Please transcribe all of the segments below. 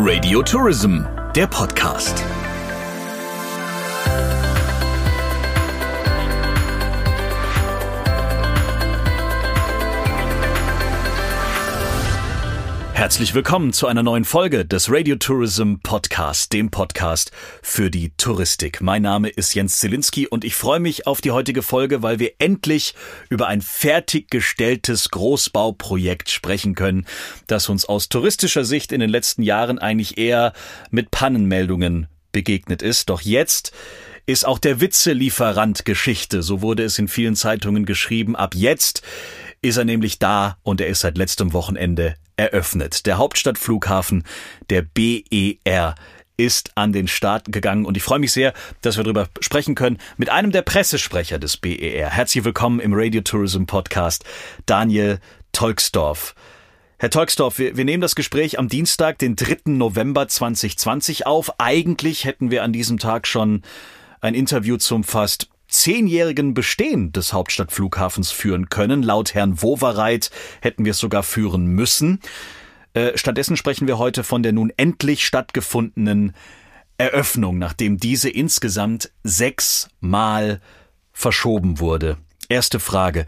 Radio Tourism, der Podcast. Herzlich willkommen zu einer neuen Folge des Radio Tourism Podcast, dem Podcast für die Touristik. Mein Name ist Jens Zielinski und ich freue mich auf die heutige Folge, weil wir endlich über ein fertiggestelltes Großbauprojekt sprechen können, das uns aus touristischer Sicht in den letzten Jahren eigentlich eher mit Pannenmeldungen begegnet ist. Doch jetzt ist auch der Witzelieferant Geschichte, so wurde es in vielen Zeitungen geschrieben. Ab jetzt ist er nämlich da und er ist seit letztem Wochenende eröffnet. Der Hauptstadtflughafen, der BER, ist an den Start gegangen und ich freue mich sehr, dass wir darüber sprechen können mit einem der Pressesprecher des BER. Herzlich willkommen im Radio Tourism Podcast, Daniel Tolksdorf. Herr Tolksdorf, wir, wir nehmen das Gespräch am Dienstag, den 3. November 2020 auf. Eigentlich hätten wir an diesem Tag schon ein Interview zum fast zehnjährigen Bestehen des Hauptstadtflughafens führen können. Laut Herrn Wowereit hätten wir es sogar führen müssen. Äh, stattdessen sprechen wir heute von der nun endlich stattgefundenen Eröffnung, nachdem diese insgesamt sechsmal verschoben wurde. Erste Frage.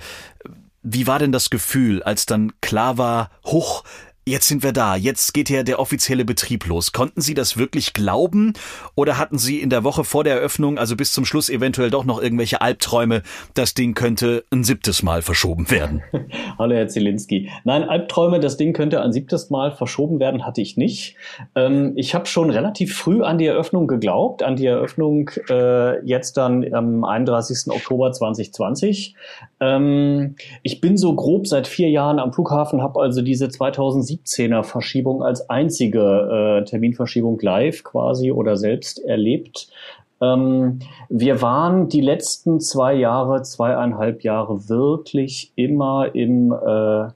Wie war denn das Gefühl, als dann klar war, hoch, Jetzt sind wir da, jetzt geht ja der offizielle Betrieb los. Konnten Sie das wirklich glauben oder hatten Sie in der Woche vor der Eröffnung, also bis zum Schluss eventuell doch noch irgendwelche Albträume, das Ding könnte ein siebtes Mal verschoben werden? Hallo Herr Zielinski. Nein, Albträume, das Ding könnte ein siebtes Mal verschoben werden, hatte ich nicht. Ähm, ich habe schon relativ früh an die Eröffnung geglaubt, an die Eröffnung äh, jetzt dann am 31. Oktober 2020. Ähm, ich bin so grob seit vier Jahren am Flughafen, habe also diese 2007 17er Verschiebung als einzige äh, Terminverschiebung live quasi oder selbst erlebt. Ähm, wir waren die letzten zwei Jahre, zweieinhalb Jahre wirklich immer im äh,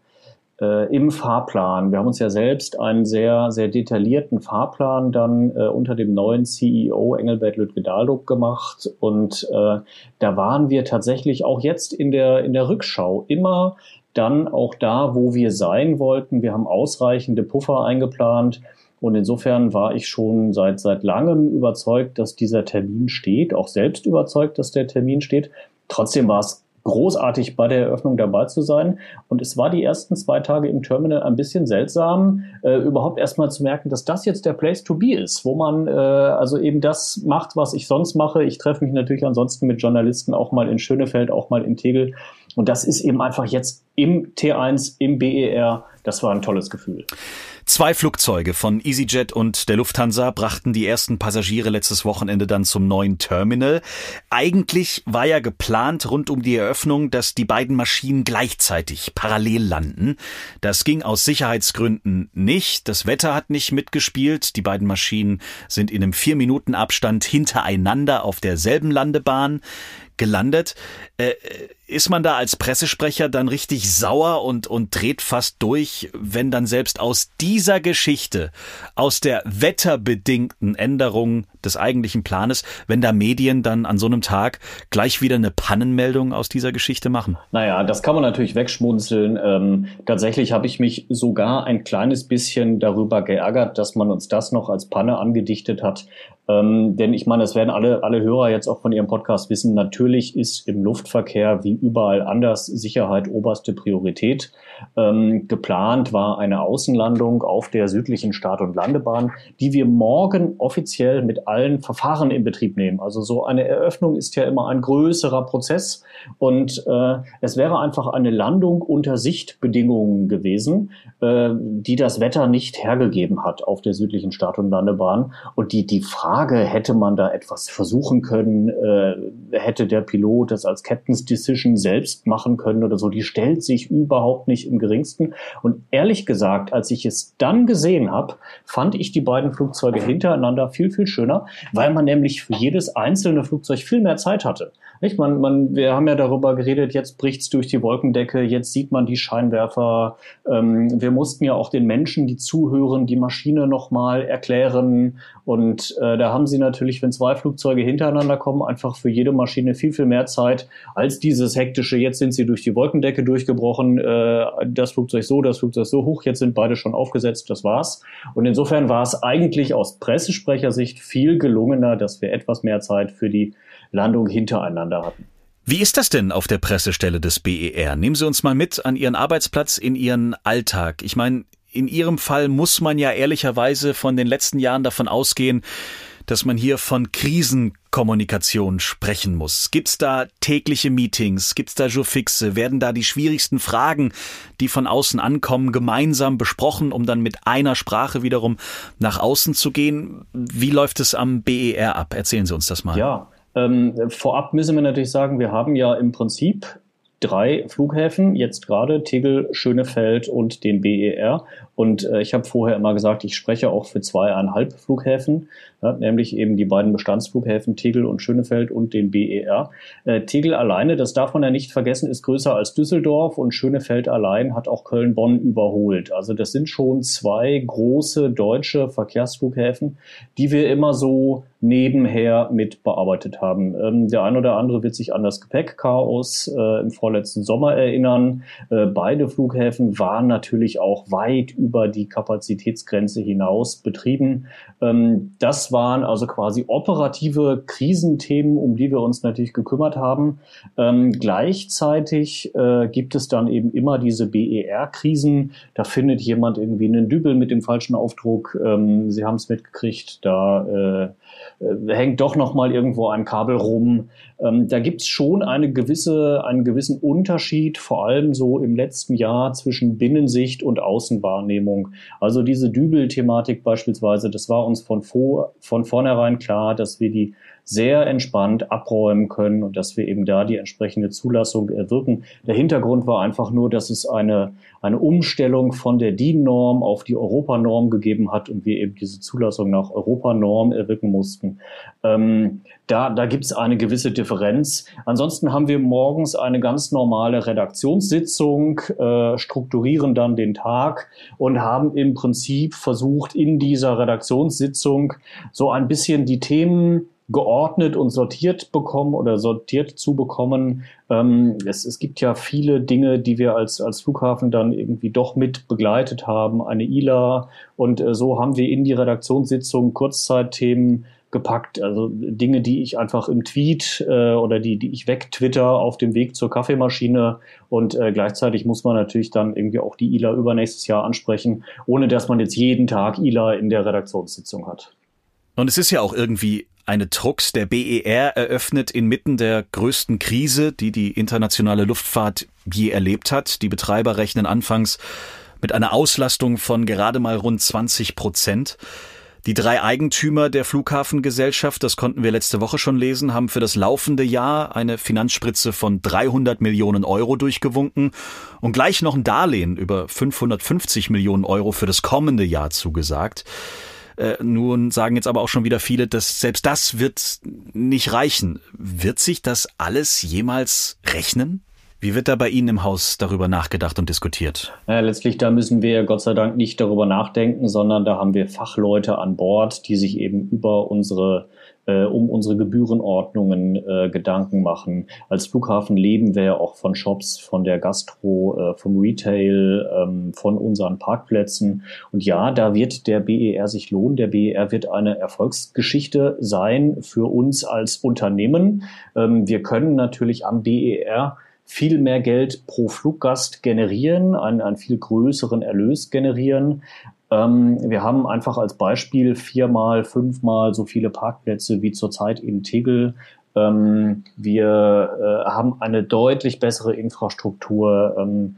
äh, im Fahrplan. Wir haben uns ja selbst einen sehr, sehr detaillierten Fahrplan dann äh, unter dem neuen CEO Engelbert Lütke-Dahldruck gemacht. Und äh, da waren wir tatsächlich auch jetzt in der, in der Rückschau immer dann auch da, wo wir sein wollten. Wir haben ausreichende Puffer eingeplant. Und insofern war ich schon seit, seit langem überzeugt, dass dieser Termin steht, auch selbst überzeugt, dass der Termin steht. Trotzdem war es großartig bei der Eröffnung dabei zu sein. Und es war die ersten zwei Tage im Terminal ein bisschen seltsam, äh, überhaupt erstmal zu merken, dass das jetzt der Place to be ist, wo man äh, also eben das macht, was ich sonst mache. Ich treffe mich natürlich ansonsten mit Journalisten auch mal in Schönefeld, auch mal in Tegel. Und das ist eben einfach jetzt im T1, im BER. Das war ein tolles Gefühl. Zwei Flugzeuge von EasyJet und der Lufthansa brachten die ersten Passagiere letztes Wochenende dann zum neuen Terminal. Eigentlich war ja geplant rund um die Eröffnung, dass die beiden Maschinen gleichzeitig parallel landen. Das ging aus Sicherheitsgründen nicht. Das Wetter hat nicht mitgespielt. Die beiden Maschinen sind in einem vier Minuten Abstand hintereinander auf derselben Landebahn gelandet. Äh, ist man da als Pressesprecher dann richtig sauer und, und dreht fast durch, wenn dann selbst aus dieser Geschichte, aus der wetterbedingten Änderung des eigentlichen Planes, wenn da Medien dann an so einem Tag gleich wieder eine Pannenmeldung aus dieser Geschichte machen? Naja, das kann man natürlich wegschmunzeln. Ähm, tatsächlich habe ich mich sogar ein kleines bisschen darüber geärgert, dass man uns das noch als Panne angedichtet hat. Ähm, denn ich meine, das werden alle, alle Hörer jetzt auch von Ihrem Podcast wissen. Natürlich ist im Luftverkehr wie überall anders Sicherheit oberste Priorität. Ähm, geplant war eine Außenlandung auf der südlichen Start- und Landebahn, die wir morgen offiziell mit allen Verfahren in Betrieb nehmen. Also so eine Eröffnung ist ja immer ein größerer Prozess und äh, es wäre einfach eine Landung unter Sichtbedingungen gewesen, äh, die das Wetter nicht hergegeben hat auf der südlichen Start- und Landebahn. Und die, die Frage, hätte man da etwas versuchen können, äh, hätte der Pilot das als Captain's Decision selbst machen können oder so, die stellt sich überhaupt nicht im geringsten. Und ehrlich gesagt, als ich es dann gesehen habe, fand ich die beiden Flugzeuge hintereinander viel, viel schöner. Weil man nämlich für jedes einzelne Flugzeug viel mehr Zeit hatte. Nicht? Man, man, wir haben ja darüber geredet, jetzt bricht's durch die Wolkendecke, jetzt sieht man die Scheinwerfer. Ähm, wir mussten ja auch den Menschen, die zuhören, die Maschine nochmal erklären. Und äh, da haben sie natürlich, wenn zwei Flugzeuge hintereinander kommen, einfach für jede Maschine viel, viel mehr Zeit als dieses hektische, jetzt sind sie durch die Wolkendecke durchgebrochen, äh, das Flugzeug so, das Flugzeug so hoch, jetzt sind beide schon aufgesetzt, das war's. Und insofern war es eigentlich aus Pressesprechersicht viel gelungener, dass wir etwas mehr Zeit für die Landung hintereinander hatten. Wie ist das denn auf der Pressestelle des BER? Nehmen Sie uns mal mit an Ihren Arbeitsplatz, in Ihren Alltag. Ich meine, in Ihrem Fall muss man ja ehrlicherweise von den letzten Jahren davon ausgehen, dass man hier von Krisenkommunikation sprechen muss. Gibt's da tägliche Meetings? Gibt's da Jourfixe? Werden da die schwierigsten Fragen, die von außen ankommen, gemeinsam besprochen, um dann mit einer Sprache wiederum nach außen zu gehen? Wie läuft es am BER ab? Erzählen Sie uns das mal. Ja, ähm, vorab müssen wir natürlich sagen, wir haben ja im Prinzip drei Flughäfen, jetzt gerade Tegel, Schönefeld und den BER. Und äh, ich habe vorher immer gesagt, ich spreche auch für zweieinhalb Flughäfen, ja, nämlich eben die beiden Bestandsflughäfen Tegel und Schönefeld und den BER. Äh, Tegel alleine, das darf man ja nicht vergessen, ist größer als Düsseldorf und Schönefeld allein hat auch Köln-Bonn überholt. Also das sind schon zwei große deutsche Verkehrsflughäfen, die wir immer so nebenher mit bearbeitet haben. Ähm, der ein oder andere wird sich an das Gepäckchaos äh, im vorletzten Sommer erinnern. Äh, beide Flughäfen waren natürlich auch weit über die Kapazitätsgrenze hinaus betrieben. Ähm, das waren also quasi operative Krisenthemen, um die wir uns natürlich gekümmert haben. Ähm, gleichzeitig äh, gibt es dann eben immer diese BER-Krisen. Da findet jemand irgendwie einen Dübel mit dem falschen Aufdruck. Ähm, Sie haben es mitgekriegt, da äh, äh, hängt doch noch mal irgendwo ein Kabel rum. Da gibt's schon eine gewisse, einen gewissen Unterschied, vor allem so im letzten Jahr zwischen Binnensicht und Außenwahrnehmung. Also diese Dübel-Thematik beispielsweise, das war uns von, vor, von vornherein klar, dass wir die sehr entspannt abräumen können und dass wir eben da die entsprechende Zulassung erwirken. Der Hintergrund war einfach nur, dass es eine, eine Umstellung von der DIN-Norm auf die Europanorm gegeben hat und wir eben diese Zulassung nach Europanorm erwirken mussten. Ähm, da da gibt es eine gewisse Differenz. Ansonsten haben wir morgens eine ganz normale Redaktionssitzung, äh, strukturieren dann den Tag und haben im Prinzip versucht, in dieser Redaktionssitzung so ein bisschen die Themen geordnet und sortiert bekommen oder sortiert zu bekommen. Ähm, es, es gibt ja viele Dinge, die wir als, als Flughafen dann irgendwie doch mit begleitet haben, eine ILA und äh, so haben wir in die Redaktionssitzung Kurzzeitthemen gepackt, also Dinge, die ich einfach im Tweet äh, oder die, die ich wegtwitter auf dem Weg zur Kaffeemaschine und äh, gleichzeitig muss man natürlich dann irgendwie auch die ILA übernächstes Jahr ansprechen, ohne dass man jetzt jeden Tag ILA in der Redaktionssitzung hat. Und es ist ja auch irgendwie eine Trucks der BER eröffnet inmitten der größten Krise, die die internationale Luftfahrt je erlebt hat. Die Betreiber rechnen anfangs mit einer Auslastung von gerade mal rund 20 Prozent. Die drei Eigentümer der Flughafengesellschaft, das konnten wir letzte Woche schon lesen, haben für das laufende Jahr eine Finanzspritze von 300 Millionen Euro durchgewunken und gleich noch ein Darlehen über 550 Millionen Euro für das kommende Jahr zugesagt. Äh, nun sagen jetzt aber auch schon wieder viele, dass selbst das wird nicht reichen. Wird sich das alles jemals rechnen? Wie wird da bei Ihnen im Haus darüber nachgedacht und diskutiert? Naja, letztlich, da müssen wir Gott sei Dank nicht darüber nachdenken, sondern da haben wir Fachleute an Bord, die sich eben über unsere äh, um unsere Gebührenordnungen äh, Gedanken machen. Als Flughafen leben wir ja auch von Shops, von der Gastro, äh, vom Retail, ähm, von unseren Parkplätzen. Und ja, da wird der BER sich lohnen. Der BER wird eine Erfolgsgeschichte sein für uns als Unternehmen. Ähm, wir können natürlich am BER viel mehr Geld pro Fluggast generieren, einen, einen viel größeren Erlös generieren. Ähm, wir haben einfach als Beispiel viermal, fünfmal so viele Parkplätze wie zurzeit in Tegel. Ähm, wir äh, haben eine deutlich bessere Infrastruktur, ähm,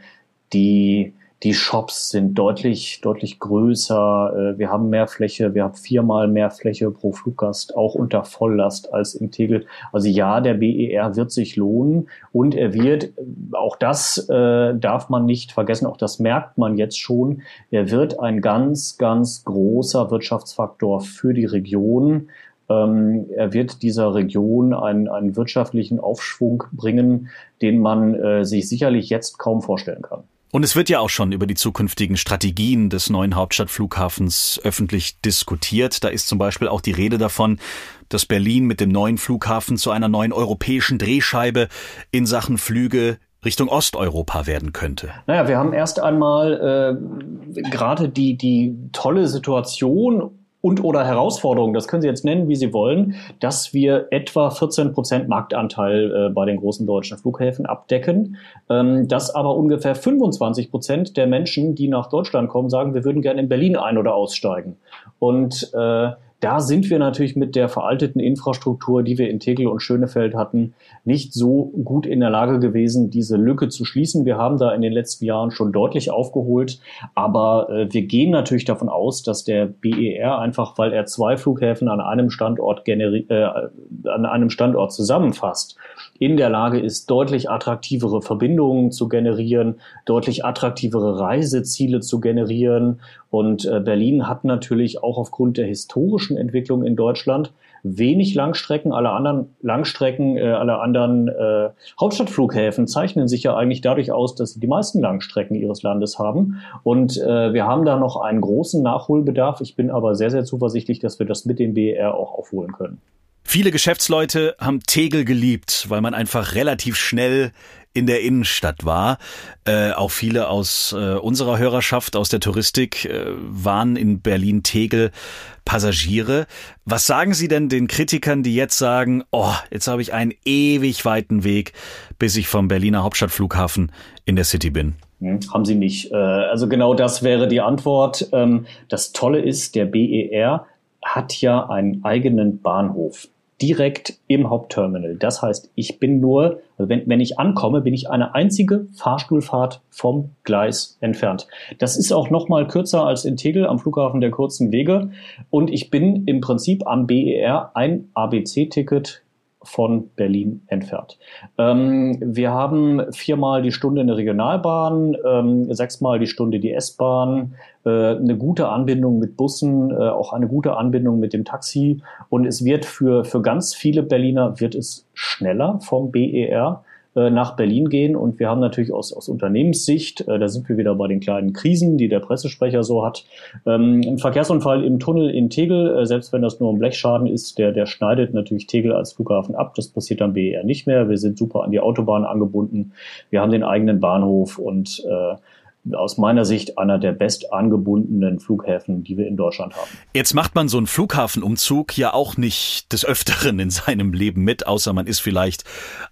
die die Shops sind deutlich, deutlich größer. Äh, wir haben mehr Fläche. Wir haben viermal mehr Fläche pro Fluggast, auch unter Volllast als im Tegel. Also ja, der BER wird sich lohnen und er wird, auch das äh, darf man nicht vergessen, auch das merkt man jetzt schon, er wird ein ganz, ganz großer Wirtschaftsfaktor für die Region Ähm, er wird dieser Region einen, einen wirtschaftlichen Aufschwung bringen, den man äh, sich sicherlich jetzt kaum vorstellen kann. Und es wird ja auch schon über die zukünftigen Strategien des neuen Hauptstadtflughafens öffentlich diskutiert. Da ist zum Beispiel auch die Rede davon, dass Berlin mit dem neuen Flughafen zu einer neuen europäischen Drehscheibe in Sachen Flüge Richtung Osteuropa werden könnte? Naja, wir haben erst einmal äh, gerade die, die tolle Situation und oder Herausforderung, das können Sie jetzt nennen, wie Sie wollen, dass wir etwa 14 Prozent Marktanteil äh, bei den großen deutschen Flughäfen abdecken, ähm, dass aber ungefähr 25 Prozent der Menschen, die nach Deutschland kommen, sagen, wir würden gerne in Berlin ein- oder aussteigen. Und äh, da sind wir natürlich mit der veralteten Infrastruktur, die wir in Tegel und Schönefeld hatten, nicht so gut in der Lage gewesen, diese Lücke zu schließen. Wir haben da in den letzten Jahren schon deutlich aufgeholt, aber äh, wir gehen natürlich davon aus, dass der BER einfach, weil er zwei Flughäfen an einem Standort äh, an einem Standort zusammenfasst, in der Lage ist, deutlich attraktivere Verbindungen zu generieren, deutlich attraktivere Reiseziele zu generieren. Und äh, Berlin hat natürlich auch aufgrund der historischen Entwicklung in Deutschland wenig Langstrecken. Alle anderen Langstrecken, äh, alle anderen äh, Hauptstadtflughäfen zeichnen sich ja eigentlich dadurch aus, dass sie die meisten Langstrecken ihres Landes haben. Und äh, wir haben da noch einen großen Nachholbedarf. Ich bin aber sehr, sehr zuversichtlich, dass wir das mit dem BER auch aufholen können. Viele Geschäftsleute haben Tegel geliebt, weil man einfach relativ schnell in der Innenstadt war. Äh, auch viele aus äh, unserer Hörerschaft, aus der Touristik, äh, waren in Berlin-Tegel Passagiere. Was sagen Sie denn den Kritikern, die jetzt sagen, oh, jetzt habe ich einen ewig weiten Weg, bis ich vom Berliner Hauptstadtflughafen in der City bin? Hm, haben sie nicht. Äh, also genau das wäre die Antwort. Ähm, das Tolle ist, der BER hat ja einen eigenen Bahnhof direkt im Hauptterminal. Das heißt, ich bin nur, also wenn, wenn ich ankomme, bin ich eine einzige Fahrstuhlfahrt vom Gleis entfernt. Das ist auch noch mal kürzer als in Tegel am Flughafen der kurzen Wege. Und ich bin im Prinzip am BER ein ABC-Ticket von Berlin entfernt. Ähm, wir haben viermal die Stunde eine Regionalbahn, ähm, sechsmal die Stunde die S-Bahn, äh, eine gute Anbindung mit Bussen, äh, auch eine gute Anbindung mit dem Taxi. Und es wird für, für ganz viele Berliner wird es schneller vom BER äh, nach Berlin gehen. Und wir haben natürlich aus, aus Unternehmenssicht, äh, da sind wir wieder bei den kleinen Krisen, die der Pressesprecher so hat, ähm, ein Verkehrsunfall im Tunnel in Tegel, äh, selbst wenn das nur ein Blechschaden ist, der, der schneidet natürlich Tegel als Flughafen ab. Das passiert am BER nicht mehr. Wir sind super an die Autobahn angebunden. Wir haben den eigenen Bahnhof und äh, aus meiner Sicht einer der best angebundenen Flughäfen, die wir in Deutschland haben. Jetzt macht man so einen Flughafenumzug ja auch nicht des Öfteren in seinem Leben mit, außer man ist vielleicht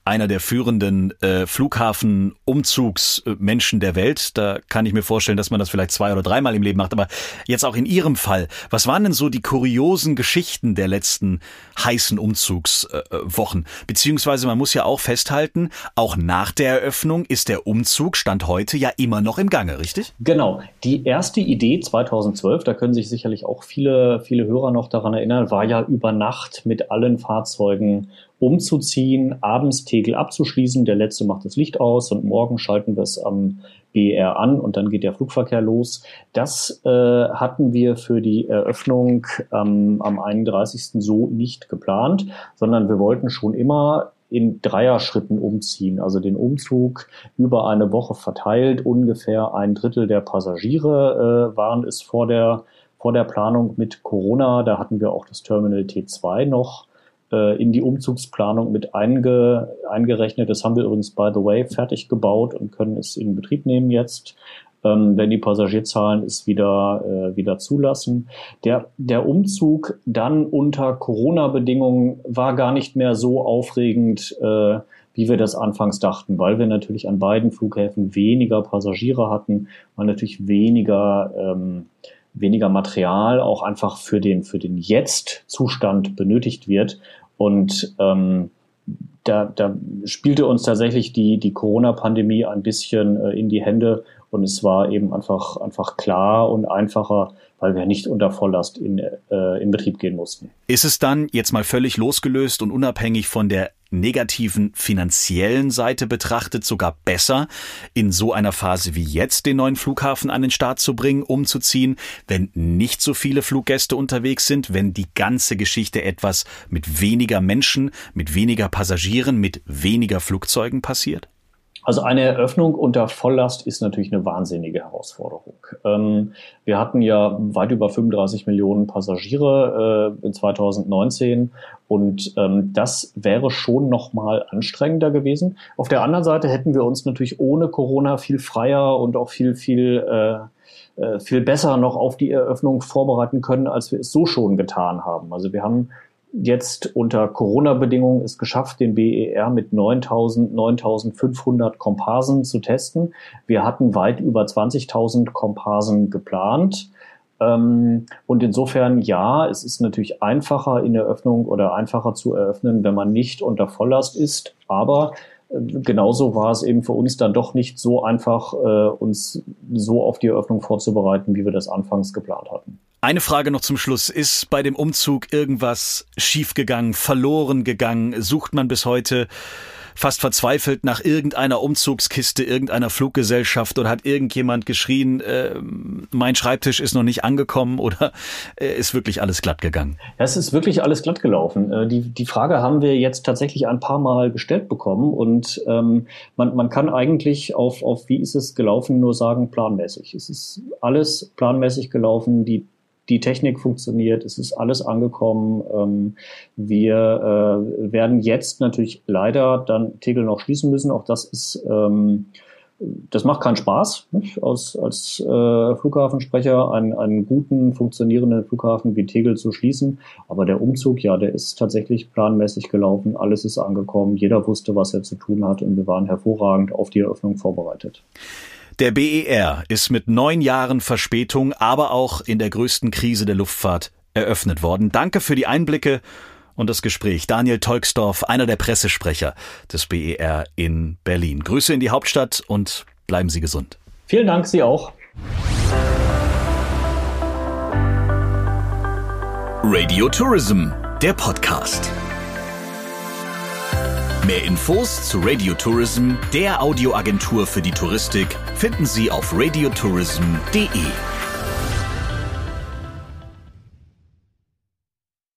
einer der führenden äh, Flughafenumzugsmenschen der Welt. Da kann ich mir vorstellen, dass man das vielleicht zwei oder dreimal im Leben macht. Aber jetzt auch in Ihrem Fall, was waren denn so die kuriosen Geschichten der letzten heißen Umzugswochen? Äh, Beziehungsweise man muss ja auch festhalten, auch nach der Eröffnung ist der Umzug Stand heute ja immer noch im Gang. Gange, richtig? Genau. Die erste Idee 2012, da können sich sicherlich auch viele, viele Hörer noch daran erinnern, war ja über Nacht mit allen Fahrzeugen umzuziehen, abends Tegel abzuschließen. Der letzte macht das Licht aus und morgen schalten wir es am BR an und dann geht der Flugverkehr los. Das äh, hatten wir für die Eröffnung ähm, am 31. so nicht geplant, sondern wir wollten schon immer in Dreierschritten umziehen. Also den Umzug über eine Woche verteilt. Ungefähr ein Drittel der Passagiere äh, waren es vor der, vor der Planung mit Corona. Da hatten wir auch das Terminal T2 noch äh, in die Umzugsplanung mit einge, eingerechnet. Das haben wir übrigens, by the way, fertig gebaut und können es in Betrieb nehmen jetzt ähm, wenn die Passagierzahlen es wieder, äh, wieder zulassen. Der, der Umzug dann unter Corona-Bedingungen war gar nicht mehr so aufregend, äh, wie wir das anfangs dachten, weil wir natürlich an beiden Flughäfen weniger Passagiere hatten, weil natürlich weniger, ähm, weniger Material auch einfach für den, für den Jetzt-Zustand benötigt wird. Und ähm, da, da spielte uns tatsächlich die, die Corona-Pandemie ein bisschen äh, in die Hände. Und es war eben einfach, einfach klar und einfacher, weil wir nicht unter Volllast in, äh, in Betrieb gehen mussten. Ist es dann jetzt mal völlig losgelöst und unabhängig von der negativen finanziellen Seite betrachtet sogar besser, in so einer Phase wie jetzt den neuen Flughafen an den Start zu bringen, umzuziehen, wenn nicht so viele Fluggäste unterwegs sind, wenn die ganze Geschichte etwas mit weniger Menschen, mit weniger Passagieren, mit weniger Flugzeugen passiert? Also eine Eröffnung unter Volllast ist natürlich eine wahnsinnige Herausforderung. Ähm, wir hatten ja weit über 35 Millionen Passagiere äh, in 2019 und ähm, das wäre schon nochmal anstrengender gewesen. Auf der anderen Seite hätten wir uns natürlich ohne Corona viel freier und auch viel, viel äh, äh viel besser noch auf die Eröffnung vorbereiten können, als wir es so schon getan haben. Also wir haben jetzt unter Corona-Bedingungen es geschafft, den BER mit 9000, 9500 Komparsen zu testen. Wir hatten weit über 20.000 Komparsen geplant. Ähm, und insofern, ja, es ist natürlich einfacher in der Öffnung oder einfacher zu eröffnen, wenn man nicht unter Volllast ist. Aber äh, genauso war es eben für uns dann doch nicht so einfach, äh, uns so auf die Eröffnung vorzubereiten, wie wir das anfangs geplant hatten. Eine Frage noch zum Schluss. Ist bei dem Umzug irgendwas schiefgegangen, verloren gegangen? Sucht man bis heute fast verzweifelt nach irgendeiner Umzugskiste, irgendeiner Fluggesellschaft oder hat irgendjemand geschrien, äh, mein Schreibtisch ist noch nicht angekommen oder äh, ist wirklich alles glatt gegangen? Es ist wirklich alles glatt gelaufen. Äh, die, die Frage haben wir jetzt tatsächlich ein paar Mal gestellt bekommen und ähm, man, man kann eigentlich auf, auf wie ist es gelaufen nur sagen planmäßig. Es ist alles planmäßig gelaufen. Die die Technik funktioniert, es ist alles angekommen. Ähm, wir äh, werden jetzt natürlich leider dann Tegel noch schließen müssen. Auch das ist, ähm, das macht keinen Spaß, nicht? Aus, als äh, Flughafensprecher einen, einen guten, funktionierenden Flughafen wie Tegel zu schließen. Aber der Umzug, ja, der ist tatsächlich planmäßig gelaufen. Alles ist angekommen. Jeder wusste, was er zu tun hat und wir waren hervorragend auf die Eröffnung vorbereitet. Der BER ist mit neun Jahren Verspätung, aber auch in der größten Krise der Luftfahrt eröffnet worden. Danke für die Einblicke und das Gespräch. Daniel Tolksdorf, einer der Pressesprecher des BER in Berlin. Grüße in die Hauptstadt und bleiben Sie gesund. Vielen Dank, Sie auch. Radio Tourism, der Podcast. Mehr Infos zu Radio Tourism, der Audioagentur für die Touristik, finden Sie auf radiotourism.de.